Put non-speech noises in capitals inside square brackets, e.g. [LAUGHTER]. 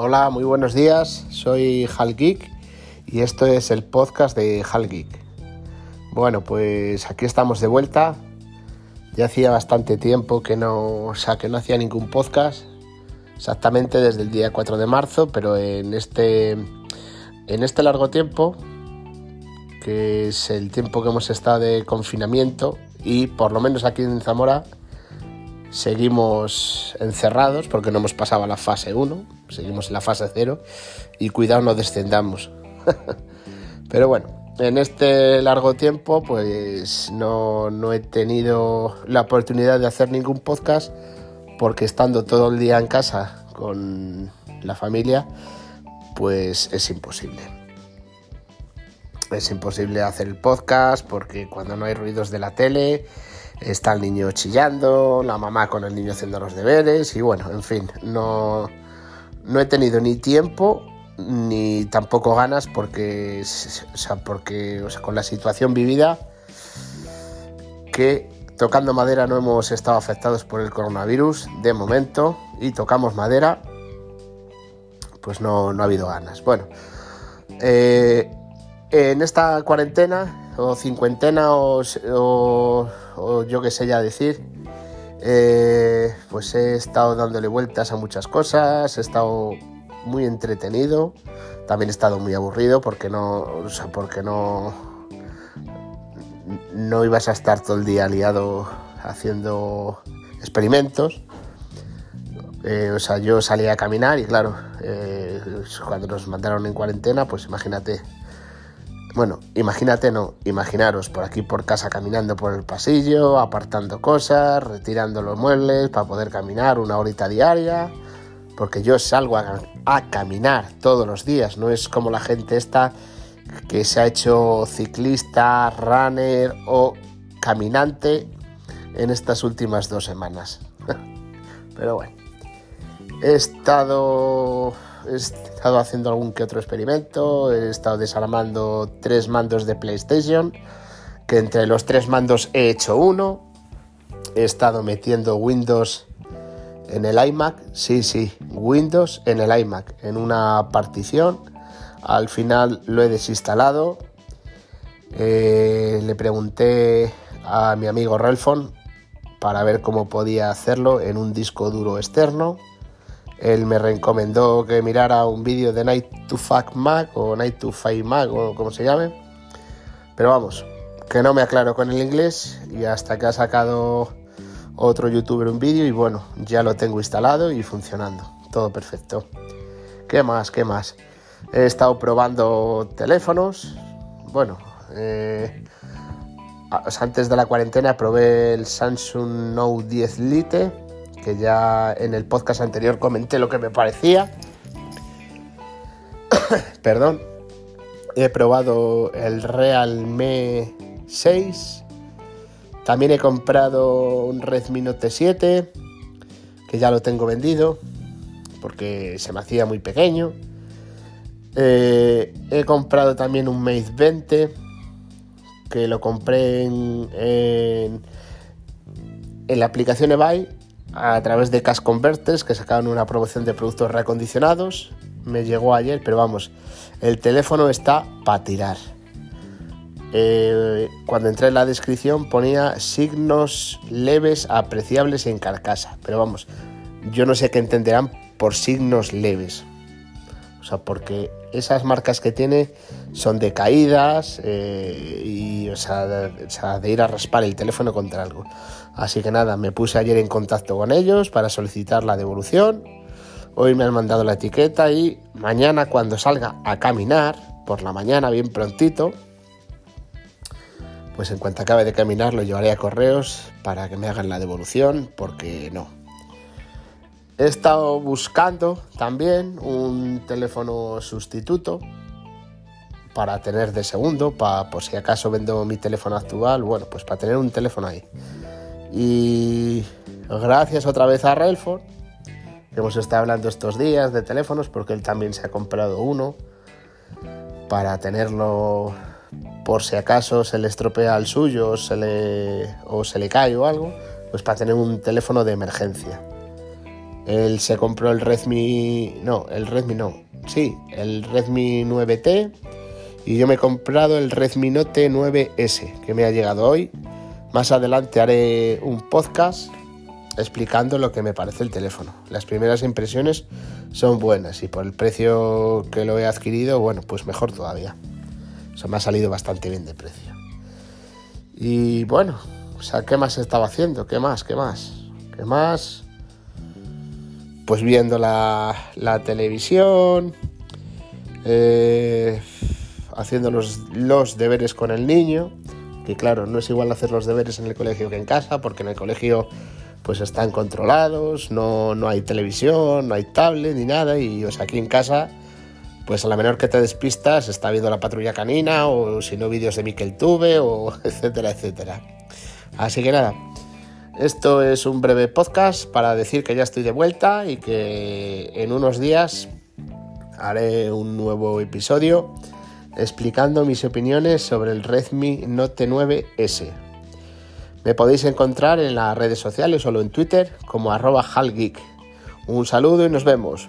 Hola, muy buenos días. Soy Hal Geek y esto es el podcast de Hal Geek. Bueno, pues aquí estamos de vuelta. Ya hacía bastante tiempo que no, o sea, que no hacía ningún podcast. Exactamente desde el día 4 de marzo, pero en este en este largo tiempo que es el tiempo que hemos estado de confinamiento y por lo menos aquí en Zamora seguimos encerrados porque no hemos pasado a la fase 1, seguimos en la fase 0 y cuidado no descendamos. [LAUGHS] Pero bueno, en este largo tiempo pues no, no, he tenido la oportunidad de hacer ningún podcast porque estando todo el día en casa con la familia pues es imposible. Es imposible hacer el podcast porque cuando no hay ruidos de la tele está el niño chillando, la mamá con el niño haciendo los deberes y bueno, en fin, no, no he tenido ni tiempo ni tampoco ganas porque, o sea, porque con la situación vivida que tocando madera no hemos estado afectados por el coronavirus de momento y tocamos madera pues no, no ha habido ganas. Bueno, eh, en esta cuarentena o cincuentena o, yo qué sé ya decir, eh, pues he estado dándole vueltas a muchas cosas, he estado muy entretenido, también he estado muy aburrido porque no, o sea, porque no, no ibas a estar todo el día liado haciendo experimentos. Eh, o sea, yo salía a caminar y claro, eh, cuando nos mandaron en cuarentena, pues imagínate, bueno, imagínate no, imaginaros por aquí por casa caminando por el pasillo, apartando cosas, retirando los muebles para poder caminar una horita diaria, porque yo salgo a, caminar todos los días, no es como la gente esta que se ha hecho ciclista, runner o caminante en estas últimas dos semanas. [LAUGHS] Pero bueno, he estado he estado haciendo algún que otro experimento, he estado desarmando tres mandos de PlayStation, que entre los tres mandos he hecho uno, he estado metiendo Windows en el iMac, sí, sí, Windows en el iMac, en una partición, al final lo he desinstalado, eh, le pregunté a mi amigo Relfon para ver cómo podía hacerlo en un disco duro externo él me recomendó que mirara un vídeo de Night to Fuck Mac o Night to Fight Mac o como se llame. Pero vamos, que no me aclaro con el inglés y hasta que ha sacado otro youtuber un vídeo y bueno, ya lo tengo instalado y funcionando. Todo perfecto. ¿Qué más? ¿Qué más? He estado probando teléfonos. Bueno, eh, antes de la cuarentena probé el Samsung Note 10 Lite que ya en el podcast anterior comenté lo que me parecía. [COUGHS] Perdón. He probado el Realme 6. También he comprado un Redmi Note 7, que ya lo tengo vendido, porque se me hacía muy pequeño. Eh, he comprado también un Mate 20, que lo compré en, en, en la aplicación eBay a través de Cash Converters que sacaron una promoción de productos reacondicionados. Me llegó ayer, pero vamos, el teléfono está para tirar. Eh, cuando entré en la descripción ponía signos leves, apreciables en carcasa. Pero vamos, yo no sé qué entenderán por signos leves. O sea, porque esas marcas que tiene son de caídas eh, y, o sea, de, ir a raspar el teléfono contra algo. Así que nada, me puse ayer en contacto con ellos para solicitar la devolución. Hoy me han mandado la etiqueta y mañana cuando salga a caminar, por la mañana bien prontito, pues en cuanto acabe de caminar lo llevaré a correos para que me hagan la devolución, porque no, He estado buscando también un teléfono sustituto para tener de segundo, para por si acaso vendo mi teléfono actual, bueno, pues para tener un teléfono ahí. Y gracias otra vez a Relford, que hemos estado hablando estos días de teléfonos, porque él también se ha comprado uno para tenerlo por si acaso se le estropea el suyo se le, o se le cae o algo, pues para tener un teléfono de emergencia. Él se compró el Redmi, no, el Redmi no, sí, el Redmi 9T y yo me he comprado el Redmi Note 9S que me ha llegado hoy. Más adelante haré un podcast explicando lo que me parece el teléfono. Las primeras impresiones son buenas y por el precio que lo he adquirido, bueno, pues mejor todavía. O sea, me ha salido bastante bien de precio. Y bueno, o sea, ¿qué más estaba haciendo? ¿Qué más? ¿Qué más? ¿Qué más? Pues viendo la, televisión, eh, haciendo los, los deberes con el niño, que claro, no es igual hacer los deberes en el colegio que en casa, porque en el colegio pues están controlados, no, no hay televisión, no hay tablet ni nada, y o sea, aquí en casa, pues a la menor que te despistas, está viendo la patrulla canina, o si no, vídeos de Miquel Tube, o [LAUGHS] etcétera, etcétera. Así que nada, esto es un breve podcast para decir que ya estoy de vuelta y que en unos días haré un nuevo episodio explicando mis opiniones sobre el Redmi Note 9S. Me podéis encontrar en las redes sociales, solo en Twitter, como halgeek. Un saludo y nos vemos.